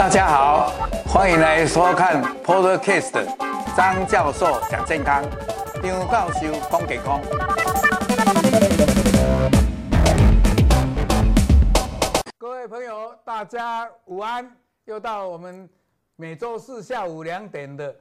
大家好，欢迎来收看 Podcast 张教授讲健康，张教授讲健康。各位朋友，大家午安，又到我们每周四下午两点的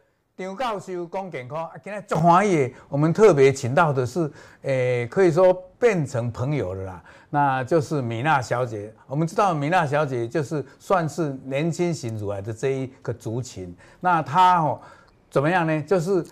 张教授讲健康。今天中华夜，我们特别请到的是，诶，可以说变成朋友了啦。那就是米娜小姐。我们知道米娜小姐就是算是年轻型乳癌的这一个族群。那她哦怎么样呢？就是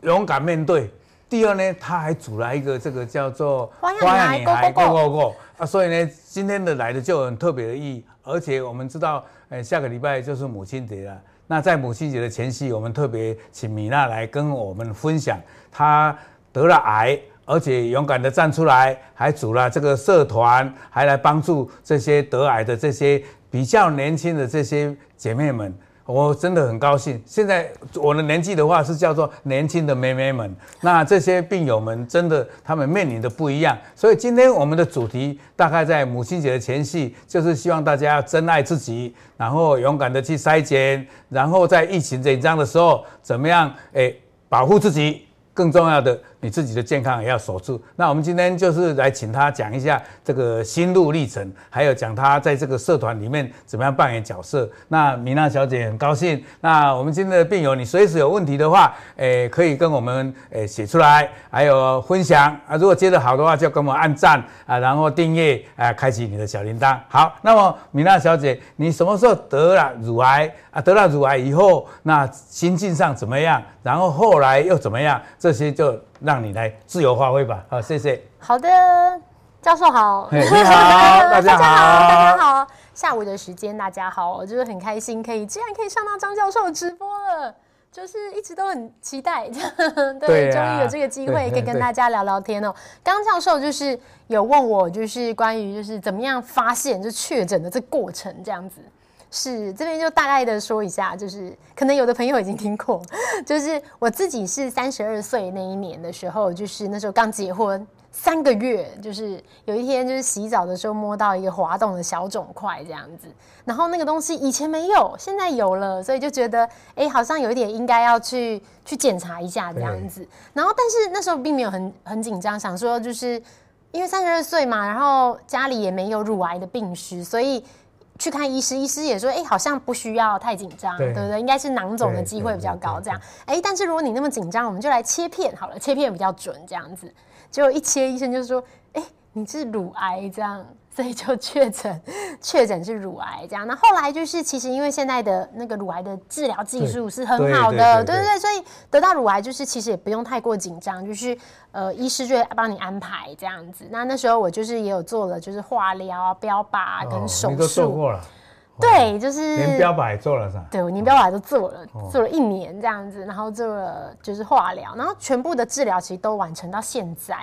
勇敢面对。第二呢，她还组了一个这个叫做花样女孩 Go Go Go 啊。所以呢，今天的来的就很特别的意义。而且我们知道，呃，下个礼拜就是母亲节了。那在母亲节的前夕，我们特别请米娜来跟我们分享她得了癌。而且勇敢的站出来，还组了这个社团，还来帮助这些得癌的这些比较年轻的这些姐妹们，我真的很高兴。现在我的年纪的话是叫做年轻的妹妹们，那这些病友们真的他们面临的不一样。所以今天我们的主题大概在母亲节的前夕，就是希望大家要珍爱自己，然后勇敢的去筛检，然后在疫情紧张的时候怎么样？诶，保护自己。更重要的，你自己的健康也要守住。那我们今天就是来请他讲一下这个心路历程，还有讲他在这个社团里面怎么样扮演角色。那米娜小姐很高兴。那我们今天的病友，你随时有问题的话，诶，可以跟我们诶写出来，还有分享啊。如果接得好的话，就跟我们按赞啊，然后订阅啊，开启你的小铃铛。好，那么米娜小姐，你什么时候得了乳癌啊？得了乳癌以后，那心境上怎么样？然后后来又怎么样？这些就让你来自由发挥吧。好，谢谢。好的，教授好。你 好，大家好，大家好。下午的时间，大家好，我就是很开心，可以既然可以上到张教授直播了，就是一直都很期待。对，终于有这个机会可以跟大家聊聊天哦。刚刚教授就是有问我，就是关于就是怎么样发现就确诊的这个过程这样子。是这边就大概的说一下，就是可能有的朋友已经听过，就是我自己是三十二岁那一年的时候，就是那时候刚结婚三个月，就是有一天就是洗澡的时候摸到一个滑动的小肿块这样子，然后那个东西以前没有，现在有了，所以就觉得哎，好像有一点应该要去去检查一下这样子，然后但是那时候并没有很很紧张，想说就是因为三十二岁嘛，然后家里也没有乳癌的病史，所以。去看医师，医师也说，哎、欸，好像不需要太紧张，对不对？应该是囊肿的机会比较高，这样。哎、欸，但是如果你那么紧张，我们就来切片好了，切片比较准，这样子。结果一切，医生就说，哎、欸，你是乳癌这样。所以就确诊，确诊是乳癌这样。那后来就是，其实因为现在的那个乳癌的治疗技术是很好的，对对对，所以得到乳癌就是其实也不用太过紧张，就是呃，医师就会帮你安排这样子。那那时候我就是也有做了，就是化疗、标靶跟手术。你都做过了？对，就是连标靶也做了是吧？对，我连标靶都做了，做了一年这样子，然后做了就是化疗，然后全部的治疗其实都完成到现在，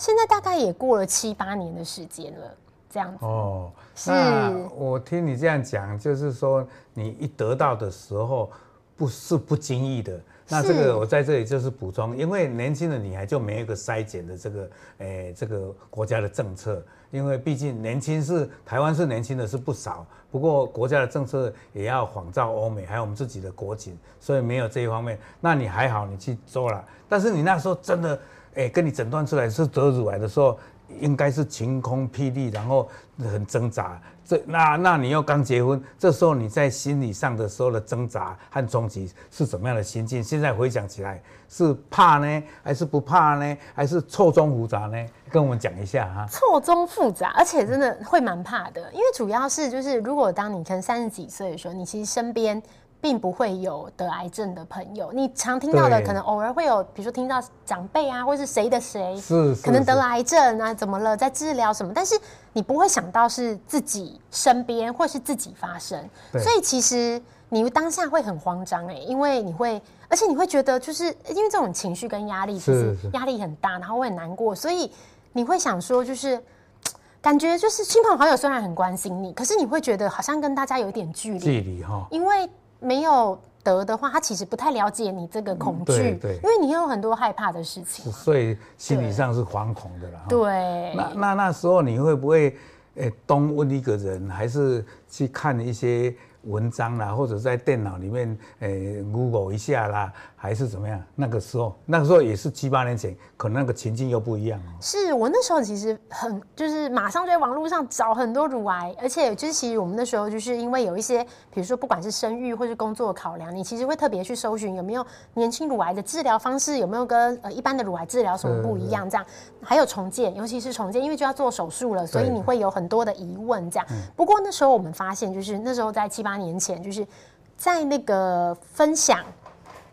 现在大概也过了七八年的时间了。这样子哦，是。那我听你这样讲，就是说你一得到的时候，不是不经意的。那这个我在这里就是补充，因为年轻的女孩就没有一个筛检的这个，诶、欸，这个国家的政策。因为毕竟年轻是台湾是年轻的是不少，不过国家的政策也要仿照欧美，还有我们自己的国情，所以没有这一方面。那你还好，你去做了。但是你那时候真的，哎、跟你诊断出来是得乳癌的时候。应该是晴空霹雳，然后很挣扎。这那那你又刚结婚，这时候你在心理上的时候的挣扎和冲击是怎么样的心境？现在回想起来，是怕呢，还是不怕呢？还是错综复杂呢？跟我们讲一下哈。错综复杂，而且真的会蛮怕的，因为主要是就是，如果当你可能三十几岁的时候，你其实身边。并不会有得癌症的朋友，你常听到的可能偶尔会有，比如说听到长辈啊，或是谁的谁，是可能得了癌症啊，怎么了，在治疗什么，但是你不会想到是自己身边或是自己发生，所以其实你当下会很慌张哎，因为你会，而且你会觉得就是因为这种情绪跟压力，其实压力很大，然后会很难过，所以你会想说就是感觉就是亲朋好友虽然很关心你，可是你会觉得好像跟大家有点距离，距离哈，因为。没有得的话，他其实不太了解你这个恐惧，嗯、对，因为你有很多害怕的事情，所以心理上是惶恐的啦。对，那那那时候你会不会，诶，东问一个人，还是去看一些文章啦，或者在电脑里面诶 Google 一下啦，还是怎么样？那个时候，那个时候也是七八年前，可能那个情境又不一样哦。是我那时候其实很就是马上就在网络上找很多乳癌，而且就是其实我们那时候就是因为有一些，比如说不管是生育或是工作考量，你其实会特别去搜寻有没有年轻乳癌的治疗方式，有没有跟呃一般的乳癌治疗什么不一样这样，还有重建，尤其是重建，因为就要做手术了，所以你会有很多的疑问这样。不过那时候我们发现，就是那时候在七八年前，就是在那个分享。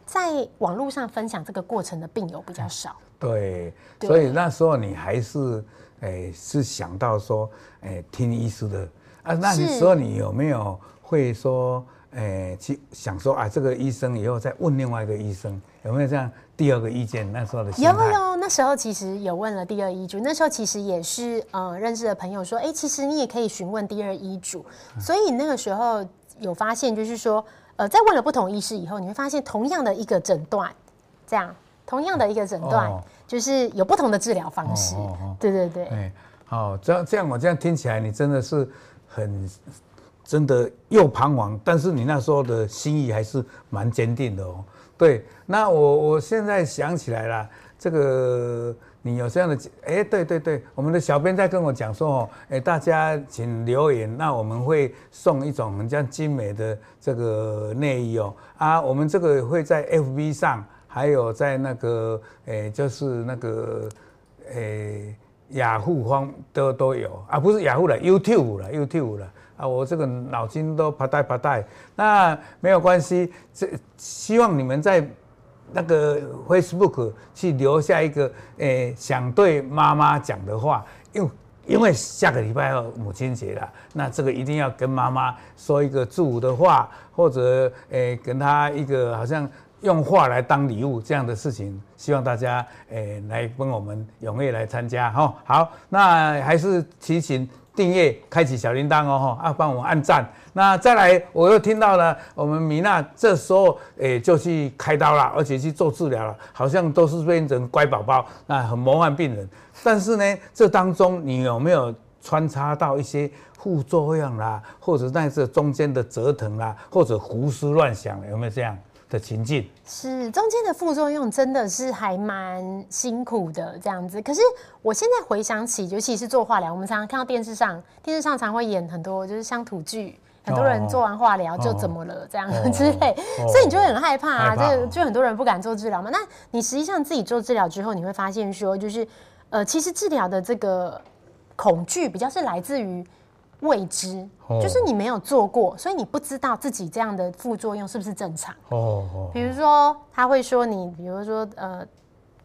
在网络上分享这个过程的病友比较少，对，所以那时候你还是诶、欸、是想到说诶、欸、听医师的啊，那时候你有没有会说诶、欸、去想说啊这个医生以后再问另外一个医生有没有这样第二个意见？那时候的有有，那时候其实有问了第二医嘱，那时候其实也是呃认识的朋友说，哎、欸，其实你也可以询问第二医嘱，所以那个时候有发现就是说。呃，在问了不同医师以后，你会发现同样的一个诊断，这样同样的一个诊断，哦、就是有不同的治疗方式。哦哦哦、对对对。哎，好，这样这样我这样听起来，你真的是很真的又彷徨，但是你那时候的心意还是蛮坚定的哦。对，那我我现在想起来了，这个。你有这样的哎、对对对，我们的小编在跟我讲说哦，哎，大家请留言，那我们会送一种很像精美的这个内衣哦啊，我们这个会在 FB 上，还有在那个哎，就是那个哎雅虎方都都有。啊，不是雅虎了，YouTube 了，YouTube 了啊，我这个脑筋都啪嗒啪嗒，那没有关系，这希望你们在。那个 Facebook 去留下一个诶、欸，想对妈妈讲的话，因为因为下个礼拜要母亲节了，那这个一定要跟妈妈说一个祝福的话，或者诶、欸，跟她一个好像用话来当礼物这样的事情，希望大家诶、欸、来跟我们踊跃来参加哈。好，那还是提醒。订阅，开启小铃铛哦，啊，帮我按赞。那再来，我又听到了，我们米娜这时候诶、就去开刀了，而且去做治疗了，好像都是变成乖宝宝，那很模范病人。但是呢，这当中你有没有穿插到一些副作用啦，或者在这中间的折腾啦，或者胡思乱想，有没有这样？的情境是中间的副作用真的是还蛮辛苦的这样子，可是我现在回想起，尤其是做化疗，我们常常看到电视上，电视上常会演很多就是乡土剧，很多人做完化疗就怎么了这样之类，所以你就会很害怕啊，就就很多人不敢做治疗嘛。那你实际上自己做治疗之后，你会发现说，就是呃，其实治疗的这个恐惧比较是来自于。未知，就是你没有做过，所以你不知道自己这样的副作用是不是正常。哦，比如说他会说你，比如说呃。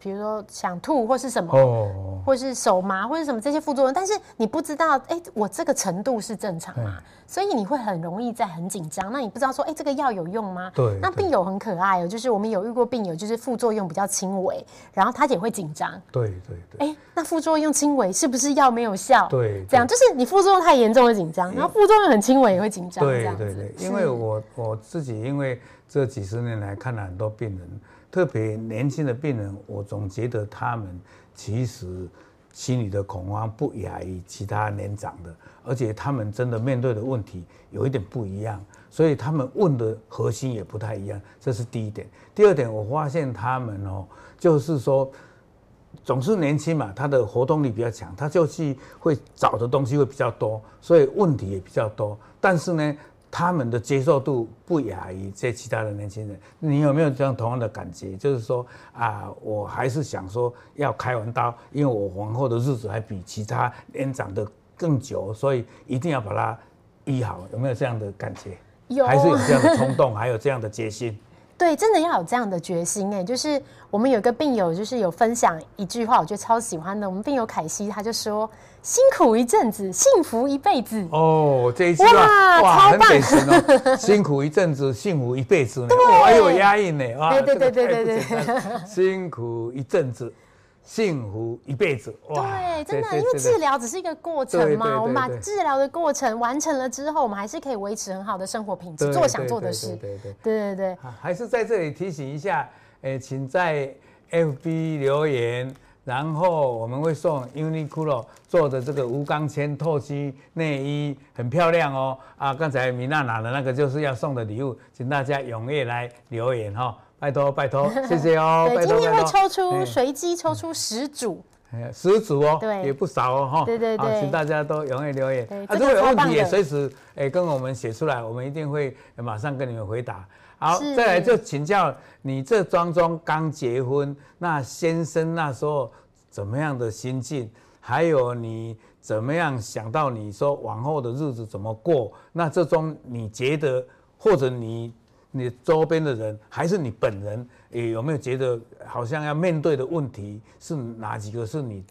比如说想吐或是什么，oh. 或是手麻或是什么这些副作用，但是你不知道，哎、欸，我这个程度是正常吗？所以你会很容易在很紧张。那你不知道说，哎、欸，这个药有用吗？对。那病友很可爱哦、喔，就是我们有遇过病友，就是副作用比较轻微，然后他也会紧张。对对对。哎、欸，那副作用轻微是不是药没有效？对。这样就是你副作用太严重会紧张，然后副作用很轻微也会紧张。对对对。因为我我自己因为这几十年来看了很多病人。特别年轻的病人，我总觉得他们其实心里的恐慌不亚于其他年长的，而且他们真的面对的问题有一点不一样，所以他们问的核心也不太一样，这是第一点。第二点，我发现他们哦，就是说总是年轻嘛，他的活动力比较强，他就去会找的东西会比较多，所以问题也比较多。但是呢，他们的接受度不亚于这其他的年轻人，你有没有这样同样的感觉？就是说啊，我还是想说要开完刀，因为我往后的日子还比其他年长的更久，所以一定要把它医好。有没有这样的感觉？有，还是有这样的冲动，还有这样的决心？对，真的要有这样的决心哎！就是我们有个病友，就是有分享一句话，我觉得超喜欢的。我们病友凯西，他就说：“辛苦一阵子，幸福一辈子。”哦，这一句话哇，哇超棒哦！辛苦一阵子，幸福一辈子，对，还有押韵呢啊！对对对对对对，辛苦一阵子。幸福一辈子，对，真的，因为治疗只是一个过程嘛。我们把治疗的过程完成了之后，我们还是可以维持很好的生活品质，做想做的事。对对对对对对。还是在这里提醒一下，诶，请在 FB 留言，然后我们会送 Uniqlo 做的这个无钢圈透气内衣，很漂亮哦。啊，刚才米娜拿的那个就是要送的礼物，请大家踊跃来留言哈、哦，拜托拜托，谢谢哦。对，今天会抽出随机抽出十组。十组哦，对也不少哦，哈，对对对，请大家都踊跃留言。对，啊，如果有问题也随时诶跟我们写出来，我们一定会马上跟你们回答。好，再来就请教你，这庄庄刚结婚，那先生那时候怎么样的心境？还有你怎么样想到你说往后的日子怎么过？那这中你觉得，或者你你周边的人，还是你本人？也有没有觉得好像要面对的问题是哪几个？是你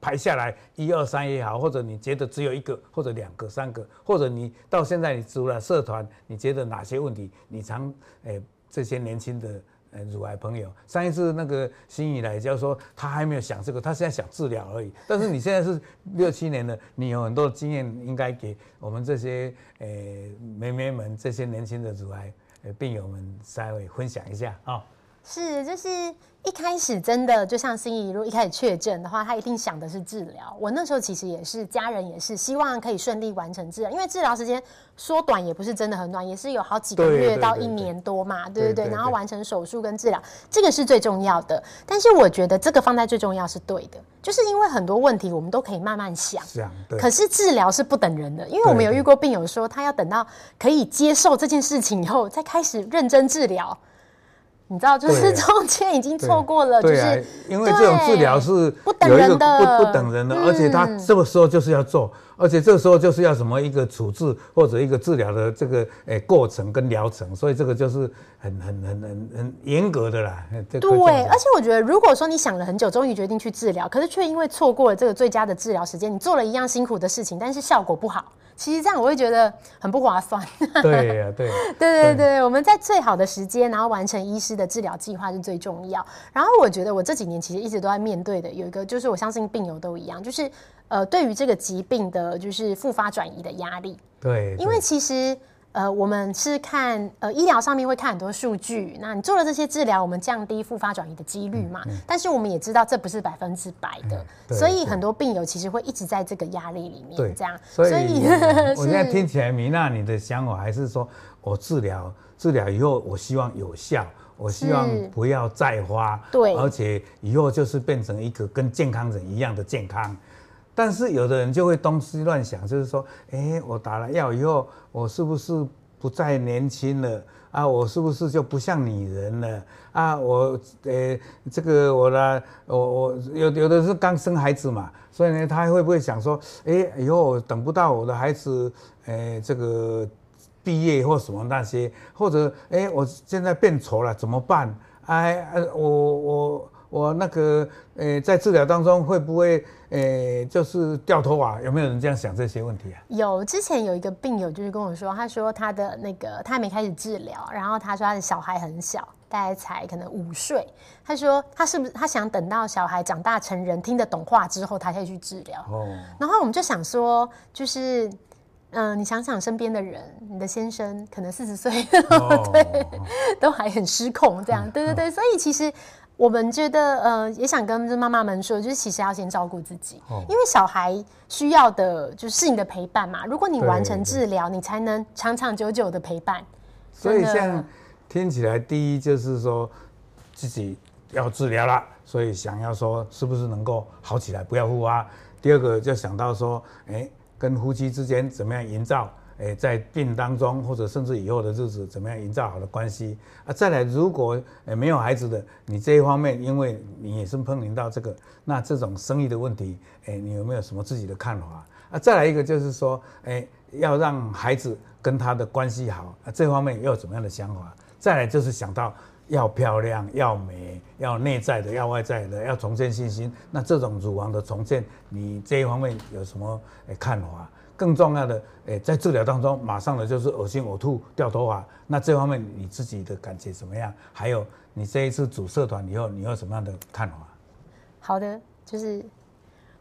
排下来一二三也好，或者你觉得只有一个，或者两个、三个，或者你到现在你组了社团，你觉得哪些问题你常诶、欸、这些年轻的乳癌朋友？上一次那个心怡来就说他还没有想这个，他现在想治疗而已。但是你现在是六七年了，你有很多经验，应该给我们这些诶、妹妹们这些年轻的乳癌病友们稍微分享一下啊。是，就是一开始真的就像心仪，如果一开始确诊的话，他一定想的是治疗。我那时候其实也是，家人也是希望可以顺利完成治疗，因为治疗时间说短也不是真的很短，也是有好几个月到一年多嘛，对对对，然后完成手术跟治疗，这个是最重要的。但是我觉得这个放在最重要是对的，就是因为很多问题我们都可以慢慢想，想，可是治疗是不等人的，因为我们有遇过病友说，他要等到可以接受这件事情以后，再开始认真治疗。你知道，就是中间已经错过了，就是、啊、因为这种治疗是不等人的，不等人的，而且他这个时候就是要做。而且这个时候就是要什么一个处置或者一个治疗的这个诶过程跟疗程，所以这个就是很很很很很严格的啦。对，而且我觉得如果说你想了很久，终于决定去治疗，可是却因为错过了这个最佳的治疗时间，你做了一样辛苦的事情，但是效果不好，其实这样我会觉得很不划算。对呀、啊，对，对对对，我们在最好的时间，然后完成医师的治疗计划是最重要。然后我觉得我这几年其实一直都在面对的有一个，就是我相信病友都一样，就是。呃，对于这个疾病的，就是复发转移的压力。对，因为其实呃，我们是看呃医疗上面会看很多数据，那你做了这些治疗，我们降低复发转移的几率嘛。嗯嗯、但是我们也知道这不是百分之百的，嗯、所以很多病友其实会一直在这个压力里面。对，这样。所以，所以我 现在听起来，米娜你的想法还是说我治疗治疗以后，我希望有效，我希望不要再花。对，而且以后就是变成一个跟健康人一样的健康。但是有的人就会东西乱想，就是说，哎，我打了药以后，我是不是不再年轻了啊？我是不是就不像女人了啊？我，呃，这个我呢，我我有有的是刚生孩子嘛，所以呢，他会不会想说，哎，以后我等不到我的孩子，哎，这个毕业或什么那些，或者，哎，我现在变丑了怎么办？哎，我我。我那个，呃，在治疗当中会不会，呃，就是掉头啊？有没有人这样想这些问题啊？有，之前有一个病友就是跟我说，他说他的那个他还没开始治疗，然后他说他的小孩很小，大概才可能五岁。他说他是不是他想等到小孩长大成人听得懂话之后，他才去治疗？哦。然后我们就想说，就是，嗯、呃，你想想身边的人，你的先生可能四十岁，哦、对，都还很失控，这样，对对对，所以其实。我们觉得，呃，也想跟妈妈们说，就是其实要先照顾自己，哦、因为小孩需要的就是你的陪伴嘛。如果你完成治疗，你才能长长久久的陪伴。所以，像听起来，第一就是说自己要治疗了，所以想要说是不是能够好起来，不要复发。第二个就想到说，哎，跟夫妻之间怎么样营造。诶，在病当中，或者甚至以后的日子，怎么样营造好的关系啊？再来，如果诶没有孩子的，你这一方面，因为你也是碰临到这个，那这种生育的问题，诶，你有没有什么自己的看法啊？再来一个就是说，诶，要让孩子跟他的关系好啊，这方面又有怎么样的想法？再来就是想到要漂亮、要美、要内在的、要外在的、要重建信心，那这种乳房的重建，你这一方面有什么诶看法？更重要的，诶，在治疗当中，马上的就是恶心、呕吐、掉头发。那这方面你自己的感觉怎么样？还有，你这一次组社团以后，你有什么样的看法？好的，就是，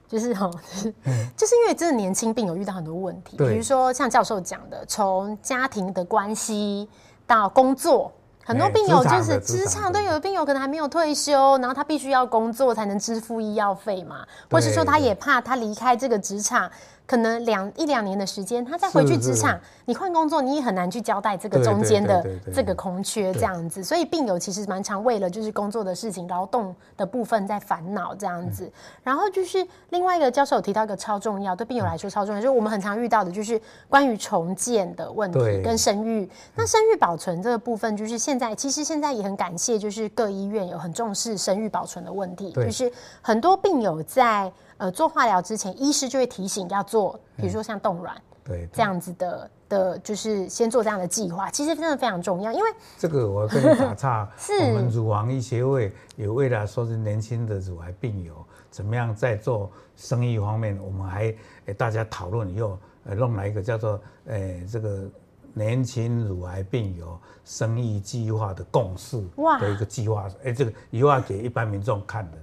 就是哈，就是，嗯、就是因为真的年轻病友遇到很多问题，比如说像教授讲的，从家庭的关系到工作，很多病友就是职场，都，有的病友可能还没有退休，然后他必须要工作才能支付医药费嘛，或是说他也怕他离开这个职场。可能两一两年的时间，他再回去职场，你换工作，你也很难去交代这个中间的这个空缺这样子。所以病友其实蛮常为了就是工作的事情、劳动的部分在烦恼这样子。然后就是另外一个教授有提到一个超重要，对病友来说超重要，就是我们很常遇到的就是关于重建的问题跟生育。那生育保存这个部分，就是现在其实现在也很感谢，就是各医院有很重视生育保存的问题，就是很多病友在。呃，做化疗之前，医师就会提醒要做，比如说像冻卵，对这样子的的，就是先做这样的计划，其实真的非常重要。因为这个我跟你打岔，是我们乳房医协会也为了说是年轻的乳癌病友怎么样在做生意方面，我们还诶大家讨论以后，呃弄来一个叫做诶这个年轻乳癌病友生意计划的共识的一个计划，哎，这个以后要给一般民众看的。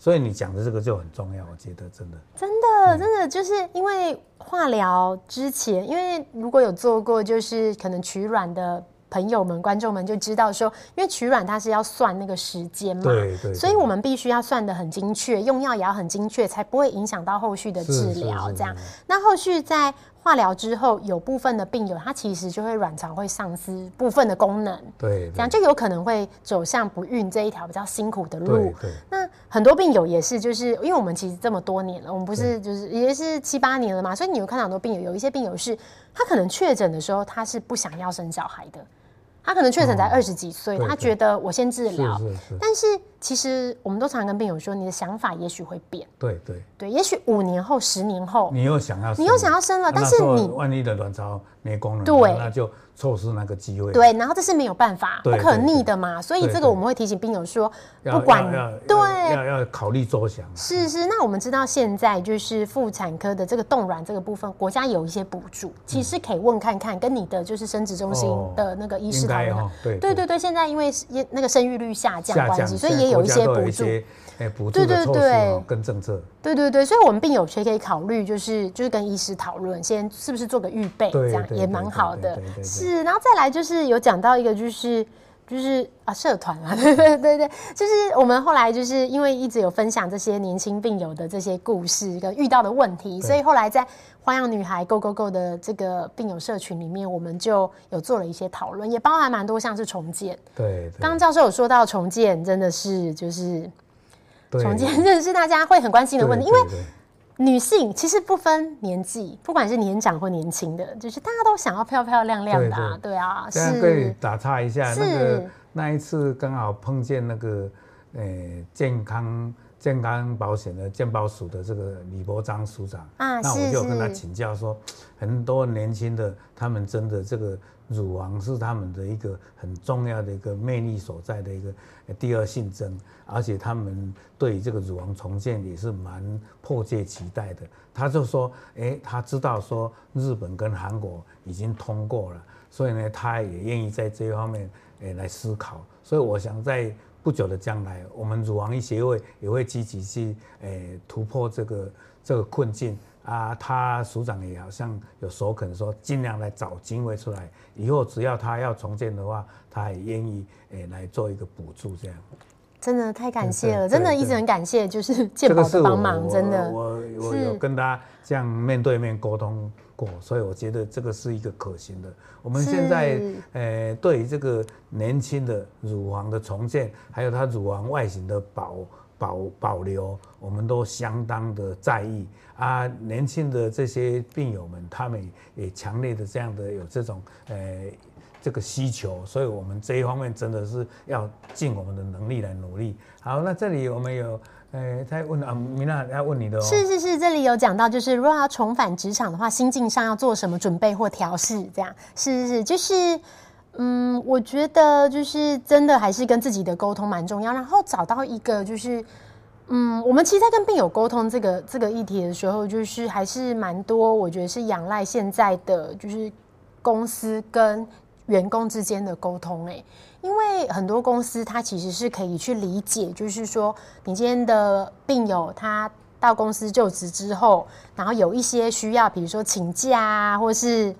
所以你讲的这个就很重要，我觉得真的，真的，真的就是因为化疗之前，因为如果有做过，就是可能取卵的朋友们、观众们就知道说，因为取卵它是要算那个时间嘛，对对，所以我们必须要算的很精确，用药也要很精确，才不会影响到后续的治疗。这样，那后续在。化疗之后，有部分的病友，他其实就会卵巢会丧失部分的功能，对，这样就有可能会走向不孕这一条比较辛苦的路。对，对，那很多病友也是，就是因为我们其实这么多年了，我们不是就是也是七八年了嘛，所以你有看到很多病友，有一些病友是，他可能确诊的时候，他是不想要生小孩的。他可能确诊才二十几岁，他觉得我先治疗，但是其实我们都常常跟病友说，你的想法也许会变，对对。对，也许五年后、十年后，你又想要，你又想要生了，但是你万一的卵巢没功能，对，那就。错失那个机会，对，然后这是没有办法，不可逆的嘛，所以这个我们会提醒病友说，不管对，要要考虑周详。是是，那我们知道现在就是妇产科的这个冻卵这个部分，国家有一些补助，其实可以问看看，跟你的就是生殖中心的那个医师讨论。对对对对，现在因为那个生育率下降关系，所以也有一些补助。哎，补助的措施跟政策，对对对，所以我们病友其实可以考虑，就是就是跟医师讨论，先是不是做个预备，这样也蛮好的。是，然后再来就是有讲到一个，就是就是啊，社团啊，对对对对，就是我们后来就是因为一直有分享这些年轻病友的这些故事跟遇到的问题，所以后来在花样女孩 Go Go Go 的这个病友社群里面，我们就有做了一些讨论，也包含蛮多像是重建。对，刚刚教授有说到重建，真的是就是。重建这是大家会很关心的问题，因为女性其实不分年纪，不管是年长或年轻的，就是大家都想要漂漂亮亮的，啊，对，对，对啊。这样可以打岔一下，是那个那一次刚好碰见那个健康健康保险的健保署的这个李伯章署长啊，那我就跟他请教说，很多年轻的他们真的这个。乳房是他们的一个很重要的一个魅力所在的一个第二性征，而且他们对于这个乳房重建也是蛮迫切期待的。他就说，哎，他知道说日本跟韩国已经通过了，所以呢，他也愿意在这一方面诶来思考。所以我想在不久的将来，我们乳房医协会也会积极去诶突破这个这个困境。啊，他署长也好像有首肯说，尽量来找经费出来，以后只要他要重建的话，他也愿意诶来做一个补助，这样。真的太感谢了，真的一直很感谢，就是健保的帮忙，真的。我我，我有跟他这样面对面沟通过，所以我觉得这个是一个可行的。我们现在呃对于这个年轻的乳房的重建，还有它乳房外形的保。保保留，我们都相当的在意啊。年轻的这些病友们，他们也强烈的这样的有这种呃这个需求，所以我们这一方面真的是要尽我们的能力来努力。好，那这里我们有哎在问啊，米娜要问你的哦。是是是，这里有讲到，就是如果要重返职场的话，心境上要做什么准备或调试？这样是是是，就是。嗯，我觉得就是真的还是跟自己的沟通蛮重要，然后找到一个就是，嗯，我们其实，在跟病友沟通这个这个议题的时候，就是还是蛮多，我觉得是仰赖现在的就是公司跟员工之间的沟通，欸，因为很多公司它其实是可以去理解，就是说你今天的病友他到公司就职之后，然后有一些需要，比如说请假啊，或是。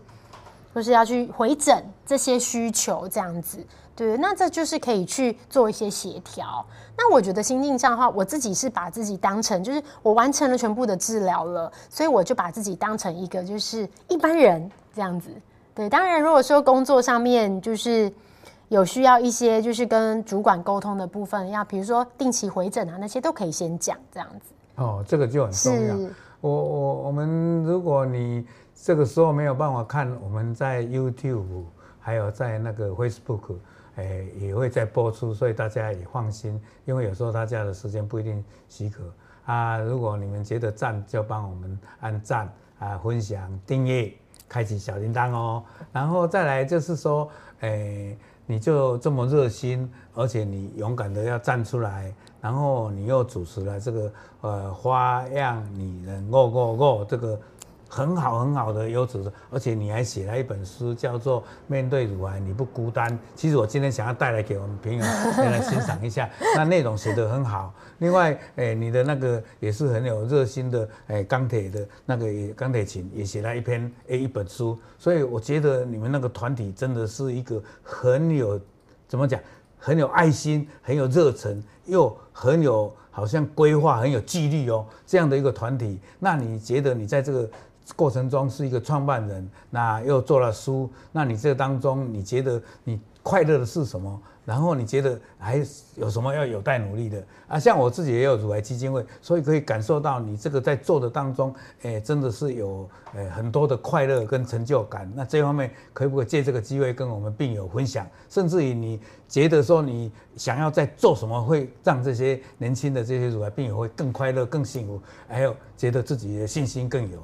或是要去回诊这些需求这样子，对，那这就是可以去做一些协调。那我觉得心境上的话，我自己是把自己当成就是我完成了全部的治疗了，所以我就把自己当成一个就是一般人这样子。对，当然如果说工作上面就是有需要一些就是跟主管沟通的部分，要比如说定期回诊啊，那些都可以先讲这样子。哦，这个就很重要。我我我们如果你这个时候没有办法看，我们在 YouTube 还有在那个 Facebook。哎，也会再播出，所以大家也放心，因为有时候大家的时间不一定许可啊。如果你们觉得赞，就帮我们按赞啊，分享、订阅、开启小铃铛哦。然后再来就是说，哎，你就这么热心，而且你勇敢的要站出来，然后你又主持了这个呃花样女人 Go Go Go 这个。很好很好的优质的，而且你还写了一本书，叫做《面对乳癌你不孤单》。其实我今天想要带来给我们朋友先 来欣赏一下，那内容写得很好。另外，诶，你的那个也是很有热心的，诶，钢铁的那个钢铁琴也写了一篇诶一本书。所以我觉得你们那个团体真的是一个很有怎么讲，很有爱心、很有热忱，又很有好像规划、很有纪律哦这样的一个团体。那你觉得你在这个？过程中是一个创办人，那又做了书，那你这当中你觉得你快乐的是什么？然后你觉得还有什么要有待努力的啊？像我自己也有乳癌基金会，所以可以感受到你这个在做的当中，哎，真的是有诶很多的快乐跟成就感。那这方面可不可以借这个机会跟我们病友分享？甚至于你觉得说你想要在做什么，会让这些年轻的这些乳癌病友会更快乐、更幸福，还有觉得自己的信心更有。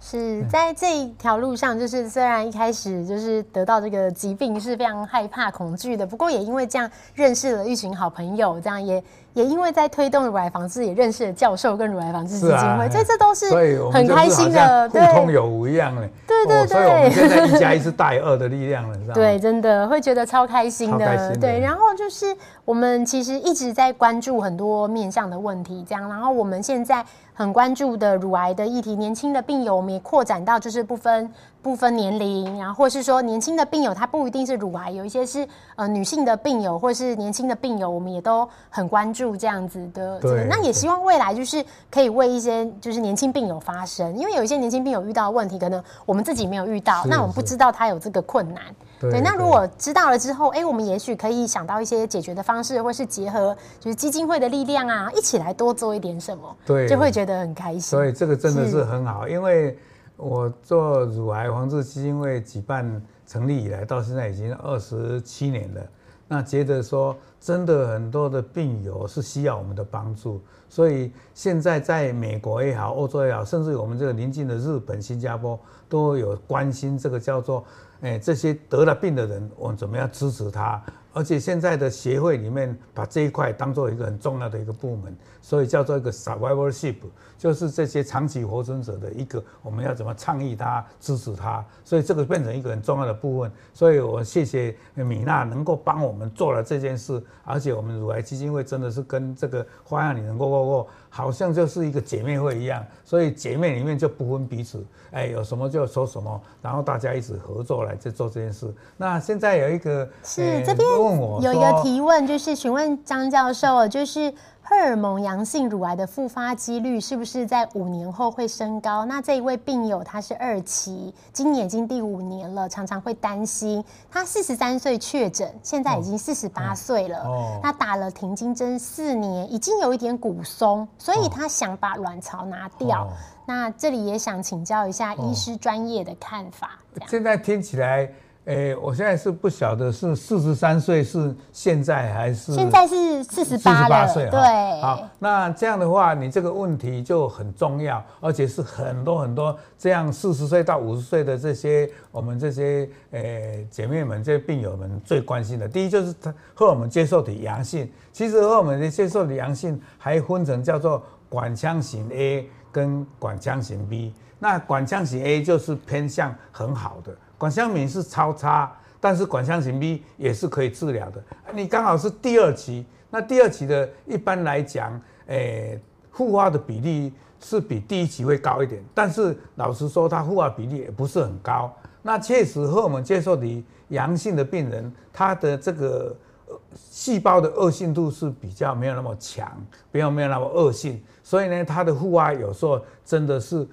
是在这一条路上，就是虽然一开始就是得到这个疾病是非常害怕、恐惧的，不过也因为这样认识了一群好朋友，这样也。也因为在推动乳癌防治，也认识了教授跟乳癌防治基金会，所以这都是很开心的，对，互通有无一样的，对对对，所以我们现在 一加一是大于二的力量了，知道吗？对，真的会觉得超开心的，对。然后就是我们其实一直在关注很多面向的问题，这样。然后我们现在很关注的乳癌的议题，年轻的病友我们也扩展到就是不分。不分年龄，然后或是说年轻的病友，他不一定是乳癌，有一些是呃女性的病友，或是年轻的病友，我们也都很关注这样子的。那也希望未来就是可以为一些就是年轻病友发声，因为有一些年轻病友遇到的问题，可能我们自己没有遇到，那我们不知道他有这个困难。对，对，那如果知道了之后，哎，我们也许可以想到一些解决的方式，或是结合就是基金会的力量啊，一起来多做一点什么，对，就会觉得很开心。所以这个真的是很好，因为。我做乳癌防治基金会举办成立以来，到现在已经二十七年了。那觉得说，真的很多的病友是需要我们的帮助，所以现在在美国也好，欧洲也好，甚至我们这个邻近的日本、新加坡都有关心这个叫做，哎，这些得了病的人，我们怎么样支持他？而且现在的协会里面把这一块当做一个很重要的一个部门，所以叫做一个 survivorship，就是这些长期活存者的一个，我们要怎么倡议他、支持他，所以这个变成一个很重要的部分。所以我谢谢米娜能够帮我们做了这件事，而且我们乳癌基金会真的是跟这个花样女人 Go Go Go，好像就是一个姐妹会一样，所以姐妹里面就不分彼此，哎，有什么就说什么，然后大家一起合作来在做这件事。那现在有一个是这边。有一个提问，就是询问张教授，就是荷尔蒙阳性乳癌的复发几率是不是在五年后会升高？那这一位病友他是二期，今年已经第五年了，常常会担心。他四十三岁确诊，现在已经四十八岁了。哦，他打了停经针四年，已经有一点骨松，所以他想把卵巢拿掉。哦，那这里也想请教一下医师专业的看法。现在听起来。诶、欸，我现在是不晓得是四十三岁是现在还是现在是四十八岁，对。好，那这样的话，你这个问题就很重要，而且是很多很多这样四十岁到五十岁的这些我们这些诶、欸、姐妹们、这些病友们最关心的。第一就是他荷尔蒙接受体阳性，其实和我们的接受体阳性还分成叫做管腔型 A 跟管腔型 B。那管腔型 A 就是偏向很好的。管腔型是超差，但是管腔型 B 也是可以治疗的。你刚好是第二期，那第二期的一般来讲，诶、复发的比例是比第一期会高一点，但是老实说，它复发比例也不是很高。那确实和我们接受的阳性的病人，他的这个细胞的恶性度是比较没有那么强，不要没有那么恶性，所以呢，他的复发有时候真的是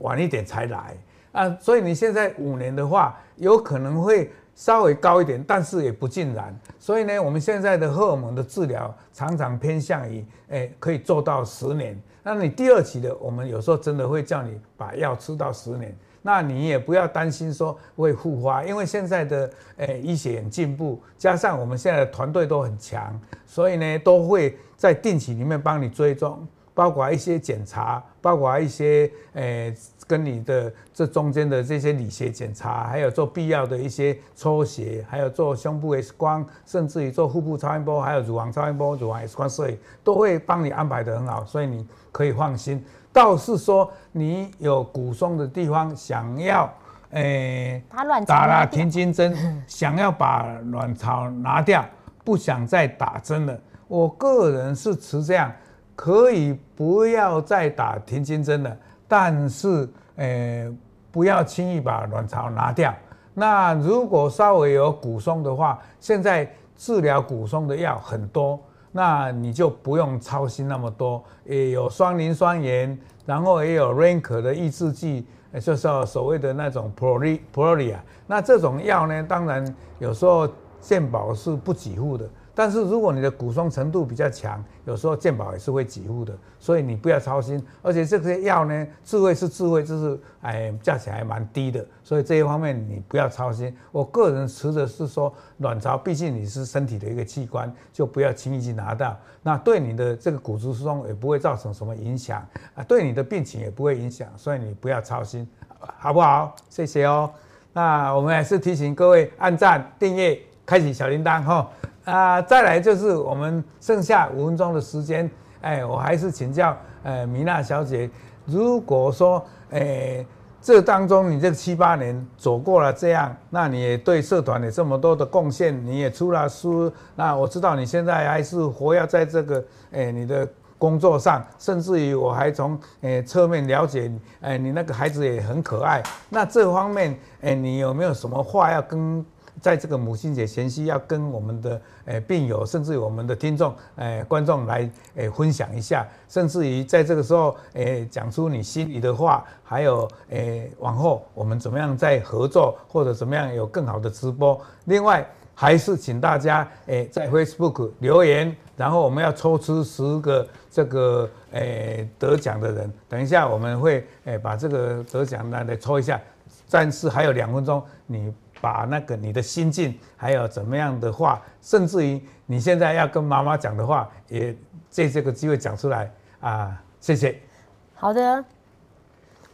晚一点才来啊。所以你现在五年的话，有可能会稍微高一点，但是也不尽然。所以呢，我们现在的荷尔蒙的治疗常常偏向于，诶，可以做到十年。那你第二期的，我们有时候真的会叫你把药吃到十年。那你也不要担心说会复发，因为现在的诶医学很进步，加上我们现在的团队都很强，所以呢都会在定期里面帮你追踪，包括一些检查，包括一些诶跟你的这中间的这些理学检查，还有做必要的一些抽血，还有做胸部 X 光，甚至于做腹部超音波，还有乳房超音波、乳房 X 光摄影，都会帮你安排的很好，所以你可以放心。倒是说你有骨松的地方，想要，诶、欸，打了停经针，想要把卵巢拿掉，不想再打针了。我个人是持这样，可以不要再打停经针了，但是，呃、不要轻易把卵巢拿掉。那如果稍微有骨松的话，现在治疗骨松的药很多。那你就不用操心那么多，也有双磷酸盐，然后也有 rank 的抑制剂，就是所谓的那种 Prolia。那这种药呢，当然有时候健保是不给付的。但是如果你的骨松程度比较强，有时候健保也是会给付的，所以你不要操心。而且这些药呢，智慧是智慧，就是哎，价钱还蛮低的，所以这一方面你不要操心。我个人持的是说，卵巢毕竟你是身体的一个器官，就不要轻易去拿到。那对你的这个骨质疏松也不会造成什么影响啊，对你的病情也不会影响，所以你不要操心，好不好？谢谢哦。那我们还是提醒各位按赞、订阅、开启小铃铛哈。啊，再来就是我们剩下五分钟的时间，哎，我还是请教呃米娜小姐，如果说哎这当中你这七八年走过了这样，那你也对社团有这么多的贡献，你也出了书，那我知道你现在还是活跃在这个哎你的工作上，甚至于我还从哎侧面了解，哎你那个孩子也很可爱，那这方面哎你有没有什么话要跟？在这个母亲节前夕，要跟我们的诶病友，甚至我们的听众、诶观众来诶分享一下，甚至于在这个时候诶讲出你心里的话，还有诶往后我们怎么样再合作，或者怎么样有更好的直播。另外，还是请大家诶在 Facebook 留言，然后我们要抽出十个这个诶得奖的人。等一下我们会诶把这个得奖的来抽一下，暂时还有两分钟你。把那个你的心境，还有怎么样的话，甚至于你现在要跟妈妈讲的话，也借这个机会讲出来啊！谢谢。好的。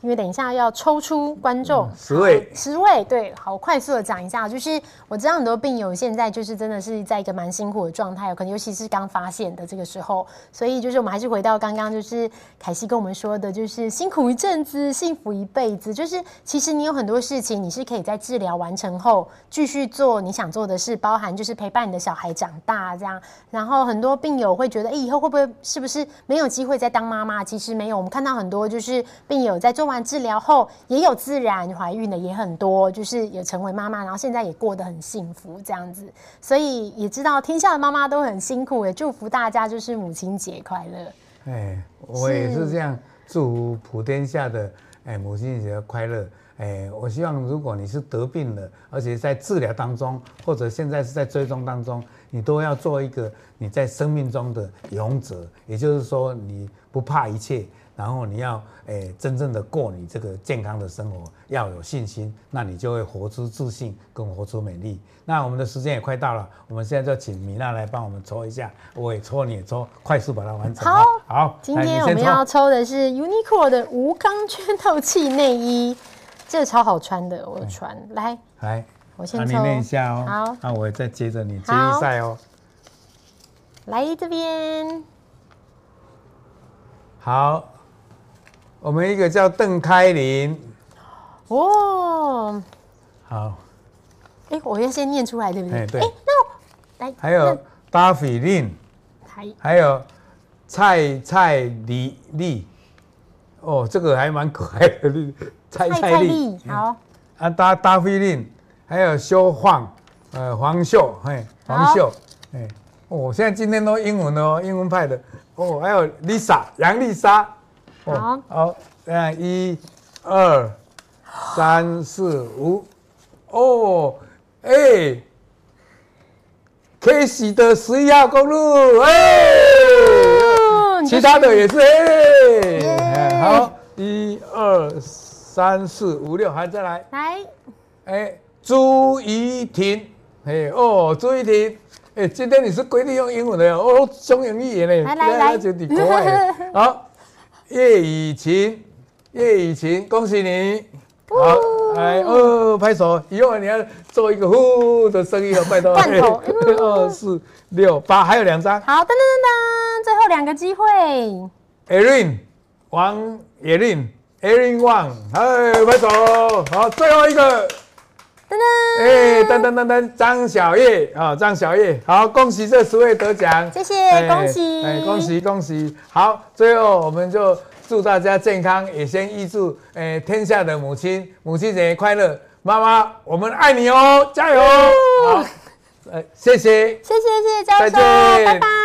因为等一下要抽出观众、嗯、十位，十位对，好快速的讲一下，就是我知道很多病友现在就是真的是在一个蛮辛苦的状态，可能尤其是刚发现的这个时候，所以就是我们还是回到刚刚就是凯西跟我们说的，就是辛苦一阵子，幸福一辈子。就是其实你有很多事情，你是可以在治疗完成后继续做你想做的事，包含就是陪伴你的小孩长大这样。然后很多病友会觉得，哎，以后会不会是不是没有机会再当妈妈？其实没有，我们看到很多就是病友在做。完治疗后也有自然怀孕的也很多，就是也成为妈妈，然后现在也过得很幸福这样子，所以也知道天下的妈妈都很辛苦，也祝福大家就是母亲节快乐。哎，我也是这样祝福普天下的哎母亲节快乐。哎，我希望如果你是得病了，而且在治疗当中，或者现在是在追踪当中，你都要做一个你在生命中的勇者，也就是说你不怕一切。然后你要诶、欸、真正的过你这个健康的生活，要有信心，那你就会活出自信，跟活出美丽。那我们的时间也快到了，我们现在就请米娜来帮我们抽一下，我也抽，你也抽，快速把它完成。好，好，今天我们要抽的是 Uniqlo 的无钢圈透气内衣，这个超好穿的，我穿来来，我先抽，你念一下哦。好，那我也再接着你接力赛哦。来这边，好。我们一个叫邓开林，哦，好，哎，我要先念出来，对不对？对。那来，还有巴菲林，还还有蔡蔡丽丽，哦，这个还蛮可爱的，蔡蔡丽，好，啊，大大飞令，还有修晃，呃，黄秀，嘿，黄秀，哎好，哦，现在今天都英文哦，英文派的，哦，还有 Lisa，杨丽莎，哦，好，好，这样一、二、三、四、五，哦，哎、欸。K 喜的十一号公路，哎、欸，其他的也是哎，欸、好，一二三四五六，还再来，来，哎、欸，朱怡婷，哎、欸，哦，朱怡婷，哎、欸，今天你是规定用英文的哦，中英语言嘞，来来来，就你国外，好，叶雨晴，叶雨晴，恭喜你。好，来哦，拍手！以后你要做一个呼的声音哦，拜托。罐头，二四六八，还有两张。好，噔噔噔噔，最后两个机会。Erin，王 Erin，Erin Wang，哎，拍手！好，最后一个。噔噔，哎，噔噔噔噔，张小叶啊，张小叶，好，恭喜这十位得奖，谢谢，恭喜，哎，恭喜恭喜。好，最后我们就。祝大家健康，也先预祝哎、欸、天下的母亲母亲节快乐！妈妈，我们爱你哦，加油！好，呃，谢谢，谢谢谢谢教授，再见拜拜。